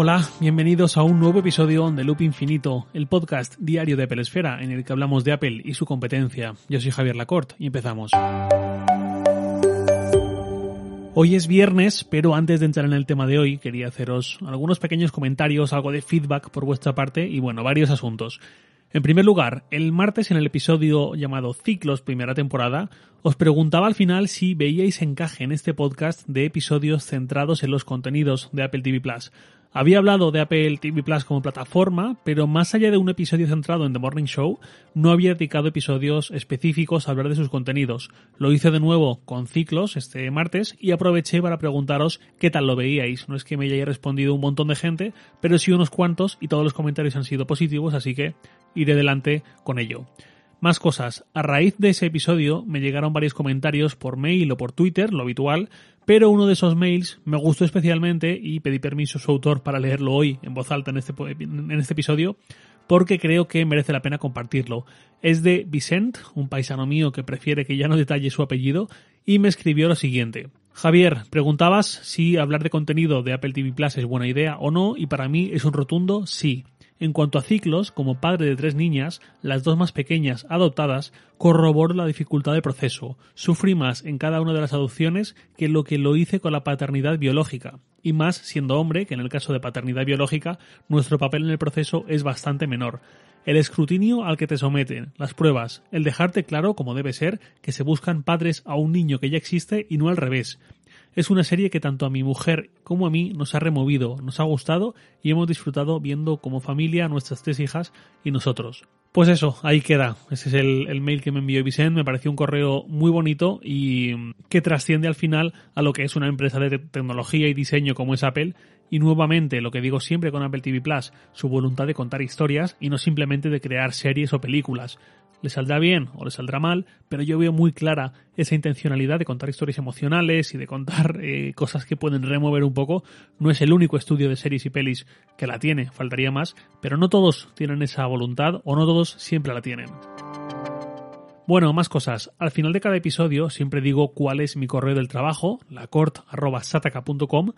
Hola, bienvenidos a un nuevo episodio de Loop Infinito, el podcast diario de Apple Esfera en el que hablamos de Apple y su competencia. Yo soy Javier Lacorte y empezamos. Hoy es viernes, pero antes de entrar en el tema de hoy, quería haceros algunos pequeños comentarios, algo de feedback por vuestra parte y bueno, varios asuntos. En primer lugar, el martes en el episodio llamado Ciclos primera temporada, os preguntaba al final si veíais encaje en este podcast de episodios centrados en los contenidos de Apple TV Plus. Había hablado de Apple TV Plus como plataforma, pero más allá de un episodio centrado en The Morning Show, no había dedicado episodios específicos a hablar de sus contenidos. Lo hice de nuevo con ciclos este martes y aproveché para preguntaros qué tal lo veíais. No es que me haya respondido un montón de gente, pero sí unos cuantos y todos los comentarios han sido positivos, así que iré adelante con ello. Más cosas. A raíz de ese episodio me llegaron varios comentarios por mail o por Twitter, lo habitual, pero uno de esos mails me gustó especialmente y pedí permiso a su autor para leerlo hoy en voz alta en este, en este episodio porque creo que merece la pena compartirlo. Es de Vicent, un paisano mío que prefiere que ya no detalle su apellido, y me escribió lo siguiente. Javier, preguntabas si hablar de contenido de Apple TV Plus es buena idea o no, y para mí es un rotundo sí. En cuanto a ciclos, como padre de tres niñas, las dos más pequeñas adoptadas, corroboro la dificultad del proceso. Sufrí más en cada una de las adopciones que lo que lo hice con la paternidad biológica. Y más siendo hombre, que en el caso de paternidad biológica, nuestro papel en el proceso es bastante menor. El escrutinio al que te someten, las pruebas, el dejarte claro, como debe ser, que se buscan padres a un niño que ya existe y no al revés, es una serie que tanto a mi mujer como a mí nos ha removido, nos ha gustado y hemos disfrutado viendo como familia nuestras tres hijas y nosotros. Pues eso, ahí queda. Ese es el, mail que me envió Vicente. Me pareció un correo muy bonito y que trasciende al final a lo que es una empresa de tecnología y diseño como es Apple. Y nuevamente, lo que digo siempre con Apple TV Plus, su voluntad de contar historias y no simplemente de crear series o películas le saldrá bien o le saldrá mal, pero yo veo muy clara esa intencionalidad de contar historias emocionales y de contar eh, cosas que pueden remover un poco. No es el único estudio de series y pelis que la tiene, faltaría más, pero no todos tienen esa voluntad o no todos siempre la tienen. Bueno, más cosas. Al final de cada episodio siempre digo cuál es mi correo del trabajo, lacort.sataka.com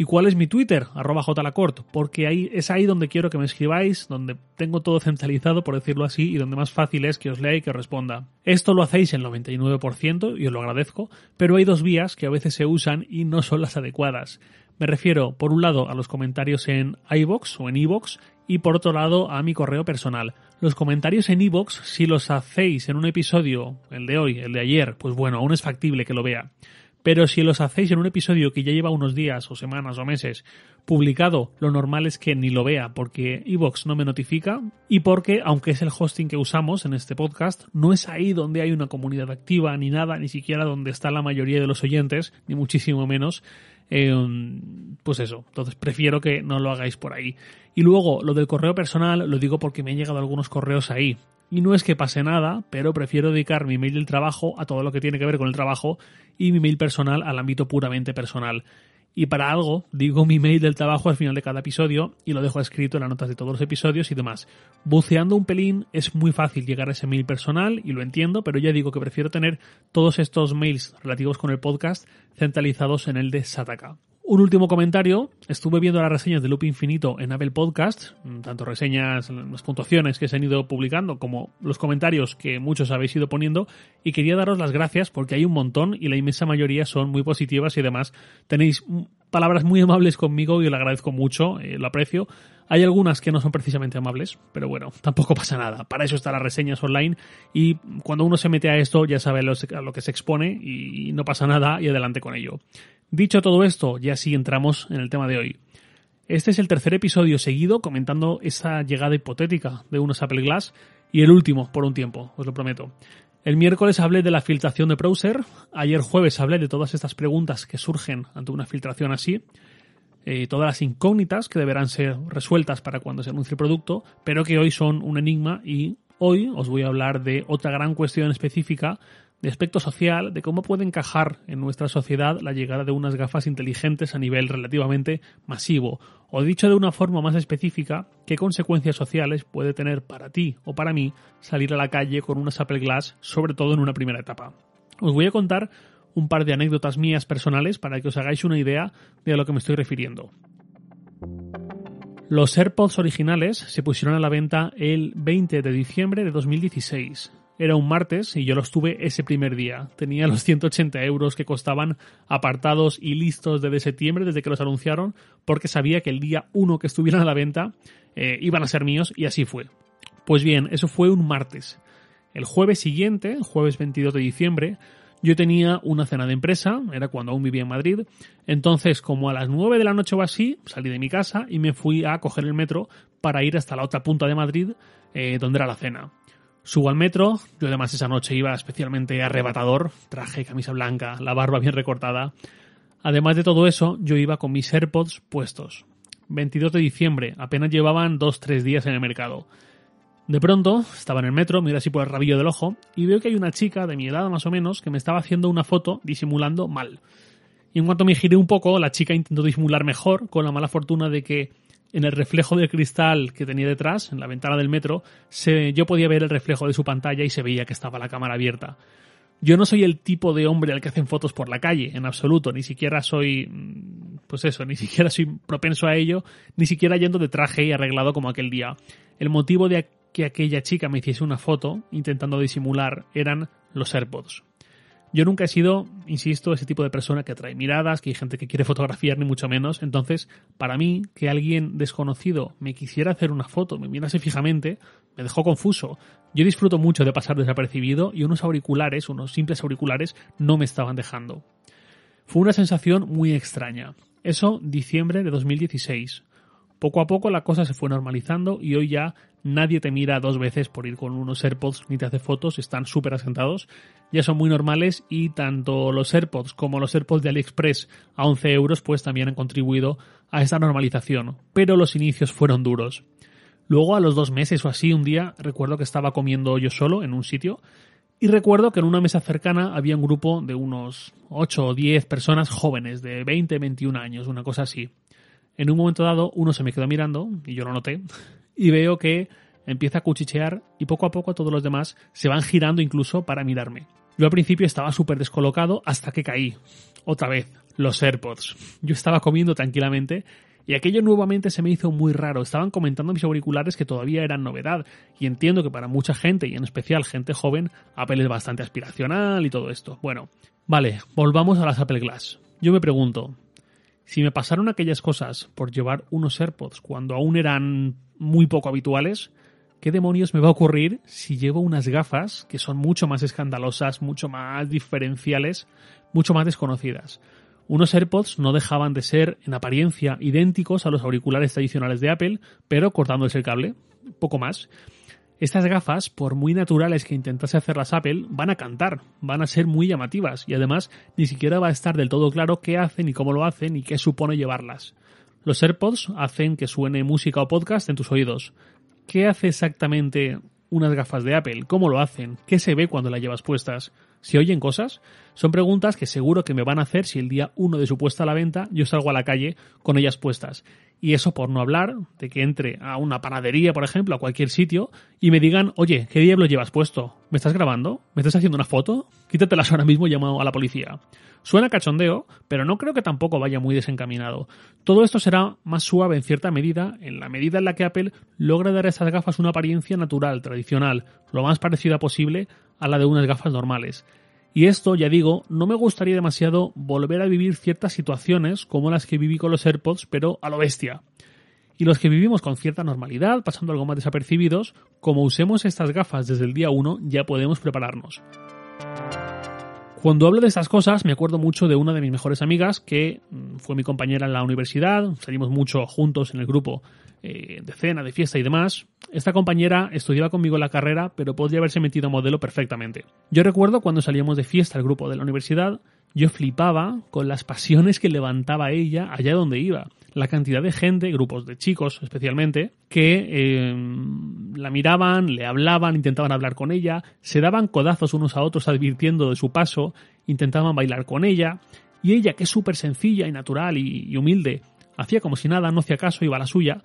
¿Y cuál es mi Twitter? Arroba jlacort, porque ahí es ahí donde quiero que me escribáis, donde tengo todo centralizado, por decirlo así, y donde más fácil es que os lea y que responda. Esto lo hacéis el 99% y os lo agradezco, pero hay dos vías que a veces se usan y no son las adecuadas. Me refiero, por un lado, a los comentarios en iBox o en iBox y por otro lado a mi correo personal. Los comentarios en iBox, si los hacéis en un episodio, el de hoy, el de ayer, pues bueno, aún es factible que lo vea. Pero si los hacéis en un episodio que ya lleva unos días o semanas o meses publicado, lo normal es que ni lo vea porque Evox no me notifica y porque, aunque es el hosting que usamos en este podcast, no es ahí donde hay una comunidad activa ni nada, ni siquiera donde está la mayoría de los oyentes, ni muchísimo menos. Eh, pues eso, entonces prefiero que no lo hagáis por ahí. Y luego, lo del correo personal, lo digo porque me han llegado algunos correos ahí. Y no es que pase nada, pero prefiero dedicar mi mail del trabajo a todo lo que tiene que ver con el trabajo y mi mail personal al ámbito puramente personal. Y para algo, digo mi mail del trabajo al final de cada episodio y lo dejo escrito en las notas de todos los episodios y demás. Buceando un pelín es muy fácil llegar a ese mail personal y lo entiendo, pero ya digo que prefiero tener todos estos mails relativos con el podcast centralizados en el de Sataka. Un último comentario. Estuve viendo las reseñas de Loop Infinito en Apple Podcast, tanto reseñas, las puntuaciones que se han ido publicando, como los comentarios que muchos habéis ido poniendo, y quería daros las gracias porque hay un montón y la inmensa mayoría son muy positivas y además tenéis palabras muy amables conmigo y lo agradezco mucho, eh, lo aprecio. Hay algunas que no son precisamente amables, pero bueno, tampoco pasa nada. Para eso están las reseñas online y cuando uno se mete a esto ya sabe a lo que se expone y no pasa nada y adelante con ello. Dicho todo esto, ya sí entramos en el tema de hoy. Este es el tercer episodio seguido comentando esa llegada hipotética de unos Apple Glass y el último por un tiempo, os lo prometo. El miércoles hablé de la filtración de browser, ayer jueves hablé de todas estas preguntas que surgen ante una filtración así, eh, todas las incógnitas que deberán ser resueltas para cuando se anuncie el producto, pero que hoy son un enigma y hoy os voy a hablar de otra gran cuestión específica de aspecto social, de cómo puede encajar en nuestra sociedad la llegada de unas gafas inteligentes a nivel relativamente masivo, o dicho de una forma más específica, qué consecuencias sociales puede tener para ti o para mí salir a la calle con unas Apple Glass, sobre todo en una primera etapa. Os voy a contar un par de anécdotas mías personales para que os hagáis una idea de a lo que me estoy refiriendo. Los AirPods originales se pusieron a la venta el 20 de diciembre de 2016. Era un martes y yo los tuve ese primer día. Tenía los 180 euros que costaban apartados y listos desde septiembre, desde que los anunciaron, porque sabía que el día 1 que estuvieran a la venta eh, iban a ser míos y así fue. Pues bien, eso fue un martes. El jueves siguiente, jueves 22 de diciembre, yo tenía una cena de empresa, era cuando aún vivía en Madrid, entonces como a las 9 de la noche o así, salí de mi casa y me fui a coger el metro para ir hasta la otra punta de Madrid, eh, donde era la cena. Subo al metro, yo además esa noche iba especialmente arrebatador, traje camisa blanca, la barba bien recortada. Además de todo eso, yo iba con mis AirPods puestos. 22 de diciembre, apenas llevaban 2-3 días en el mercado. De pronto, estaba en el metro, miro así por el rabillo del ojo, y veo que hay una chica de mi edad más o menos que me estaba haciendo una foto disimulando mal. Y en cuanto me giré un poco, la chica intentó disimular mejor, con la mala fortuna de que en el reflejo del cristal que tenía detrás, en la ventana del metro, yo podía ver el reflejo de su pantalla y se veía que estaba la cámara abierta. Yo no soy el tipo de hombre al que hacen fotos por la calle, en absoluto, ni siquiera soy, mm, pues eso, ni siquiera soy propenso a ello, ni siquiera yendo de traje y arreglado como aquel día. El motivo de que aquella chica me hiciese una foto intentando disimular eran los AirPods. Yo nunca he sido, insisto, ese tipo de persona que atrae miradas, que hay gente que quiere fotografiar, ni mucho menos. Entonces, para mí, que alguien desconocido me quisiera hacer una foto, me mirase fijamente, me dejó confuso. Yo disfruto mucho de pasar desapercibido y unos auriculares, unos simples auriculares, no me estaban dejando. Fue una sensación muy extraña. Eso, diciembre de 2016. Poco a poco la cosa se fue normalizando y hoy ya nadie te mira dos veces por ir con unos AirPods ni te hace fotos, están súper asentados, ya son muy normales y tanto los AirPods como los AirPods de AliExpress a 11 euros pues también han contribuido a esta normalización, pero los inicios fueron duros. Luego a los dos meses o así un día recuerdo que estaba comiendo yo solo en un sitio y recuerdo que en una mesa cercana había un grupo de unos 8 o 10 personas jóvenes de 20, 21 años, una cosa así. En un momento dado, uno se me quedó mirando, y yo lo noté, y veo que empieza a cuchichear y poco a poco todos los demás se van girando incluso para mirarme. Yo al principio estaba súper descolocado hasta que caí. Otra vez, los AirPods. Yo estaba comiendo tranquilamente y aquello nuevamente se me hizo muy raro. Estaban comentando mis auriculares que todavía eran novedad. Y entiendo que para mucha gente, y en especial gente joven, Apple es bastante aspiracional y todo esto. Bueno, vale, volvamos a las Apple Glass. Yo me pregunto, si me pasaron aquellas cosas por llevar unos AirPods cuando aún eran muy poco habituales, ¿qué demonios me va a ocurrir si llevo unas gafas que son mucho más escandalosas, mucho más diferenciales, mucho más desconocidas? Unos AirPods no dejaban de ser en apariencia idénticos a los auriculares tradicionales de Apple, pero cortándose el cable, poco más. Estas gafas, por muy naturales que intentase hacerlas Apple, van a cantar, van a ser muy llamativas y además ni siquiera va a estar del todo claro qué hacen y cómo lo hacen y qué supone llevarlas. Los AirPods hacen que suene música o podcast en tus oídos. ¿Qué hace exactamente unas gafas de Apple? ¿Cómo lo hacen? ¿Qué se ve cuando las llevas puestas? ¿Se oyen cosas? Son preguntas que seguro que me van a hacer si el día 1 de su puesta a la venta yo salgo a la calle con ellas puestas. Y eso por no hablar de que entre a una panadería, por ejemplo, a cualquier sitio y me digan, oye, ¿qué diablo llevas puesto? ¿Me estás grabando? ¿Me estás haciendo una foto? Quítatelas ahora mismo y a la policía. Suena cachondeo, pero no creo que tampoco vaya muy desencaminado. Todo esto será más suave en cierta medida, en la medida en la que Apple logra dar a estas gafas una apariencia natural, tradicional, lo más parecida posible a la de unas gafas normales. Y esto, ya digo, no me gustaría demasiado volver a vivir ciertas situaciones como las que viví con los AirPods, pero a lo bestia. Y los que vivimos con cierta normalidad, pasando algo más desapercibidos, como usemos estas gafas desde el día 1, ya podemos prepararnos. Cuando hablo de estas cosas, me acuerdo mucho de una de mis mejores amigas, que mm, fue mi compañera en la universidad, salimos mucho juntos en el grupo eh, de cena, de fiesta y demás. Esta compañera estudiaba conmigo la carrera, pero podría haberse metido a modelo perfectamente. Yo recuerdo cuando salíamos de fiesta al grupo de la universidad, yo flipaba con las pasiones que levantaba ella allá donde iba. La cantidad de gente, grupos de chicos especialmente, que eh, la miraban, le hablaban, intentaban hablar con ella, se daban codazos unos a otros advirtiendo de su paso, intentaban bailar con ella, y ella, que es súper sencilla y natural y, humilde, hacía como si nada, no hacía caso, iba a la suya,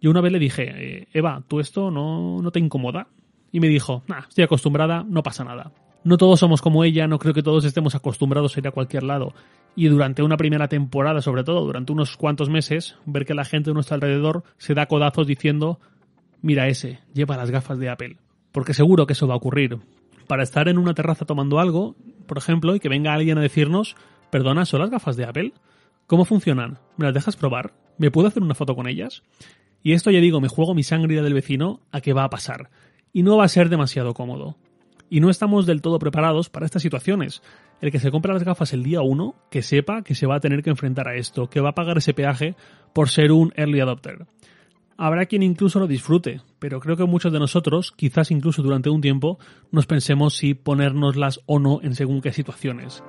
yo una vez le dije, eh, Eva, ¿tú esto no, no te incomoda? Y me dijo, nah, estoy acostumbrada, no pasa nada. No todos somos como ella, no creo que todos estemos acostumbrados a ir a cualquier lado. y durante una primera temporada, sobre todo durante unos cuantos meses, ver que la gente de nuestro alrededor se da codazos diciendo, mira ese, lleva las gafas de Apple. Porque seguro que eso va a ocurrir. Para estar en una terraza tomando algo, por ejemplo, y que venga alguien a decirnos, perdona, ¿son las gafas de Apple? ¿Cómo funcionan? ¿Me las dejas probar? ¿Me puedo hacer una foto con ellas? Y esto ya digo, me juego mi sangre del vecino a que va a pasar. Y no va a ser demasiado cómodo. Y no estamos del todo preparados para estas situaciones. El que se compra las gafas el día 1, que sepa que se va a tener que enfrentar a esto, que va a pagar ese peaje por ser un early adopter. Habrá quien incluso lo disfrute, pero creo que muchos de nosotros, quizás incluso durante un tiempo, nos pensemos si ponérnoslas o no en según qué situaciones.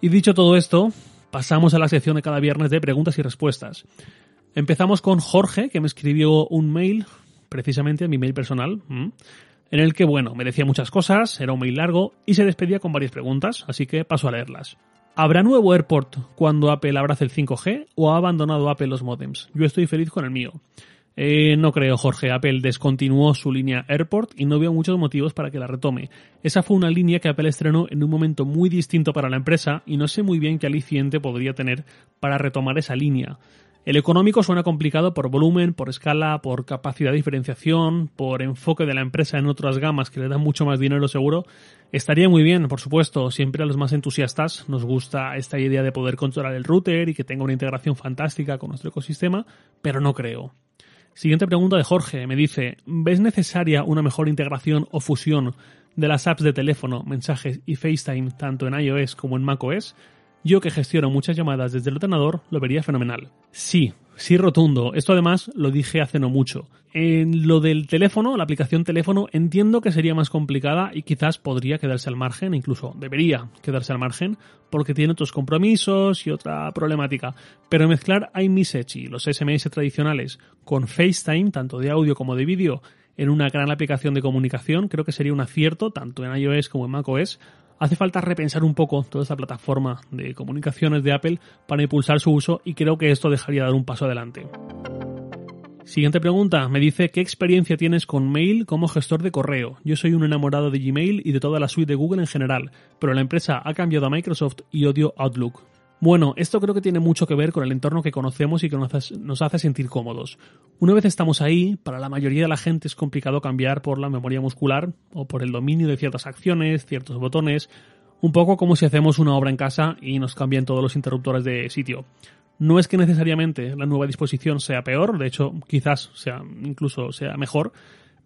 Y dicho todo esto, pasamos a la sección de cada viernes de preguntas y respuestas. Empezamos con Jorge, que me escribió un mail, precisamente a mi mail personal, en el que, bueno, me decía muchas cosas, era un mail largo y se despedía con varias preguntas, así que paso a leerlas. ¿Habrá nuevo AirPort cuando Apple abrace el 5G o ha abandonado Apple los modems? Yo estoy feliz con el mío. Eh, no creo, Jorge. Apple descontinuó su línea AirPort y no veo muchos motivos para que la retome. Esa fue una línea que Apple estrenó en un momento muy distinto para la empresa y no sé muy bien qué aliciente podría tener para retomar esa línea. El económico suena complicado por volumen, por escala, por capacidad de diferenciación, por enfoque de la empresa en otras gamas que le dan mucho más dinero seguro. Estaría muy bien, por supuesto, siempre a los más entusiastas nos gusta esta idea de poder controlar el router y que tenga una integración fantástica con nuestro ecosistema, pero no creo. Siguiente pregunta de Jorge. Me dice, ¿ves necesaria una mejor integración o fusión de las apps de teléfono, mensajes y FaceTime tanto en iOS como en macOS? Yo que gestiono muchas llamadas desde el ordenador lo vería fenomenal. Sí, sí rotundo. Esto además lo dije hace no mucho. En lo del teléfono, la aplicación teléfono, entiendo que sería más complicada y quizás podría quedarse al margen, incluso debería quedarse al margen, porque tiene otros compromisos y otra problemática. Pero mezclar iMessage y los SMS tradicionales con FaceTime, tanto de audio como de vídeo, en una gran aplicación de comunicación, creo que sería un acierto, tanto en iOS como en macOS, hace falta repensar un poco toda esta plataforma de comunicaciones de Apple para impulsar su uso y creo que esto dejaría dar un paso adelante. Siguiente pregunta, me dice ¿qué experiencia tienes con Mail como gestor de correo? Yo soy un enamorado de Gmail y de toda la suite de Google en general, pero la empresa ha cambiado a Microsoft y odio Outlook. Bueno, esto creo que tiene mucho que ver con el entorno que conocemos y que nos hace sentir cómodos. Una vez estamos ahí, para la mayoría de la gente es complicado cambiar por la memoria muscular o por el dominio de ciertas acciones, ciertos botones, un poco como si hacemos una obra en casa y nos cambian todos los interruptores de sitio. No es que necesariamente la nueva disposición sea peor, de hecho quizás sea incluso sea mejor,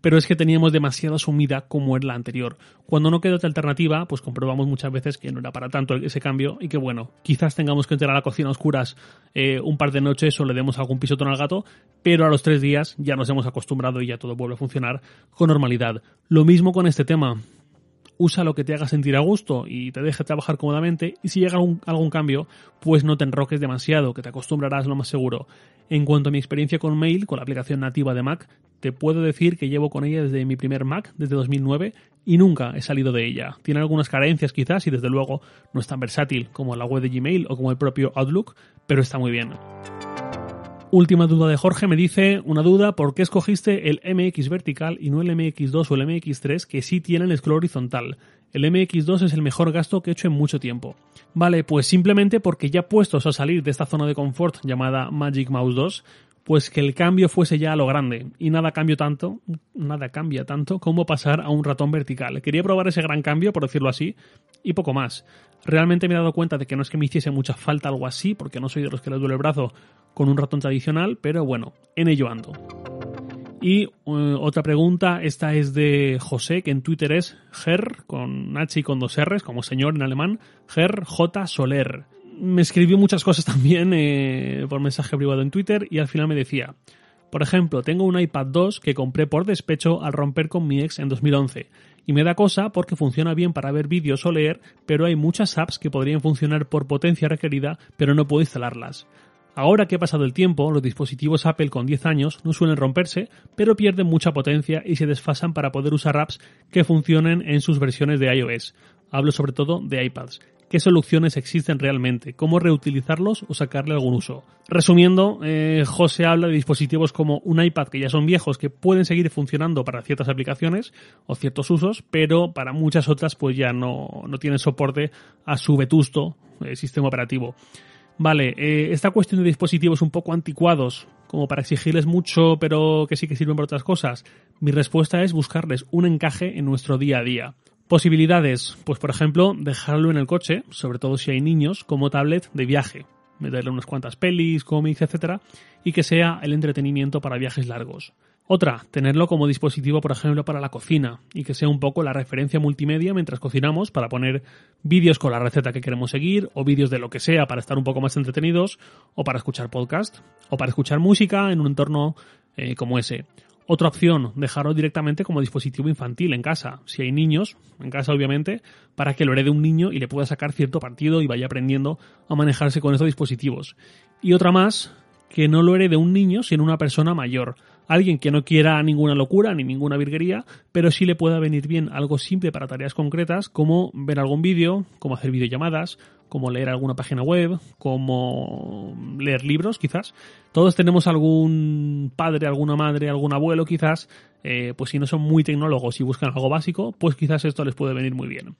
pero es que teníamos demasiado asumida como en la anterior. Cuando no queda otra alternativa, pues comprobamos muchas veces que no era para tanto ese cambio y que bueno, quizás tengamos que entrar a la cocina a oscuras eh, un par de noches o le demos algún pisotón al gato, pero a los tres días ya nos hemos acostumbrado y ya todo vuelve a funcionar con normalidad. Lo mismo con este tema usa lo que te haga sentir a gusto y te deje trabajar cómodamente y si llega algún, algún, cambio, pues no te enroques demasiado, que te acostumbrarás lo más seguro. En cuanto a mi experiencia con Mail, con la aplicación nativa de Mac, te puedo decir que llevo con ella desde mi primer Mac, desde 2009, y nunca he salido de ella. Tiene algunas carencias quizás y desde luego no es tan versátil como la web de Gmail o como el propio Outlook, pero está muy bien. Última duda de Jorge, me dice una duda, ¿por qué escogiste el MX vertical y no el MX2 o el MX3 que sí tienen scroll horizontal? El MX2 es el mejor gasto que he hecho en mucho tiempo. Vale, pues simplemente porque ya puestos a salir de esta zona de confort llamada Magic Mouse 2, pues que el cambio fuese ya a lo grande y nada cambio tanto, nada cambia tanto como pasar a un ratón vertical. Quería probar ese gran cambio, por decirlo así, y poco más. Realmente me he dado cuenta de que no es que me hiciese mucha falta algo así, porque no soy de los que les duele el brazo con un ratón tradicional, pero bueno, en ello ando. Y eh, otra pregunta, esta es de José, que en Twitter es Ger, con H y con dos R's, como señor en alemán, Ger J Soler. Me escribió muchas cosas también eh, por mensaje privado en Twitter y al final me decía, por ejemplo, tengo un iPad 2 que compré por despecho al romper con mi ex en 2011 y me da cosa porque funciona bien para ver vídeos o leer, pero hay muchas apps que podrían funcionar por potencia requerida, pero no puedo instalarlas. Ahora que ha pasado el tiempo, los dispositivos Apple con 10 años no suelen romperse, pero pierden mucha potencia y se desfasan para poder usar apps que funcionen en sus versiones de iOS. Hablo sobre todo de iPads. Qué soluciones existen realmente, cómo reutilizarlos o sacarle algún uso. Resumiendo, eh, José habla de dispositivos como un iPad que ya son viejos, que pueden seguir funcionando para ciertas aplicaciones o ciertos usos, pero para muchas otras pues ya no, no tienen soporte a su vetusto eh, sistema operativo. Vale, eh, esta cuestión de dispositivos un poco anticuados, como para exigirles mucho, pero que sí que sirven para otras cosas, mi respuesta es buscarles un encaje en nuestro día a día. Posibilidades, pues por ejemplo, dejarlo en el coche, sobre todo si hay niños, como tablet de viaje, meterle unas cuantas pelis, cómics, etcétera, y que sea el entretenimiento para viajes largos. Otra, tenerlo como dispositivo, por ejemplo, para la cocina y que sea un poco la referencia multimedia mientras cocinamos para poner vídeos con la receta que queremos seguir o vídeos de lo que sea para estar un poco más entretenidos o para escuchar podcast o para escuchar música en un entorno eh, como ese. Otra opción, dejarlo directamente como dispositivo infantil en casa, si hay niños, en casa obviamente, para que lo herede un niño y le pueda sacar cierto partido y vaya aprendiendo a manejarse con estos dispositivos. Y otra más, que no lo herede un niño, sino una persona mayor, alguien que no quiera ninguna locura ni ninguna virguería, pero sí le pueda venir bien algo simple para tareas concretas como ver algún vídeo, como hacer videollamadas, como leer alguna página web, como leer libros quizás. Todos tenemos algún padre, alguna madre, algún abuelo quizás, eh, pues si no son muy tecnólogos y buscan algo básico, pues quizás esto les puede venir muy bien.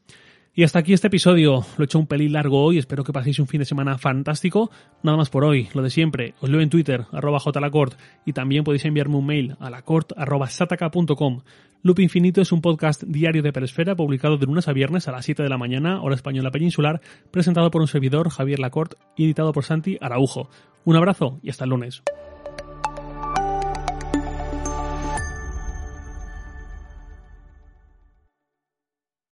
Y hasta aquí este episodio. Lo he hecho un pelín largo hoy, espero que paséis un fin de semana fantástico. Nada más por hoy, lo de siempre. Os leo en Twitter, arroba jlacort, y también podéis enviarme un mail a lacort arroba sataka.com. Loop Infinito es un podcast diario de Peresfera publicado de lunes a viernes a las 7 de la mañana, hora española peninsular, presentado por un servidor, Javier Lacort, y editado por Santi Araujo. Un abrazo y hasta el lunes.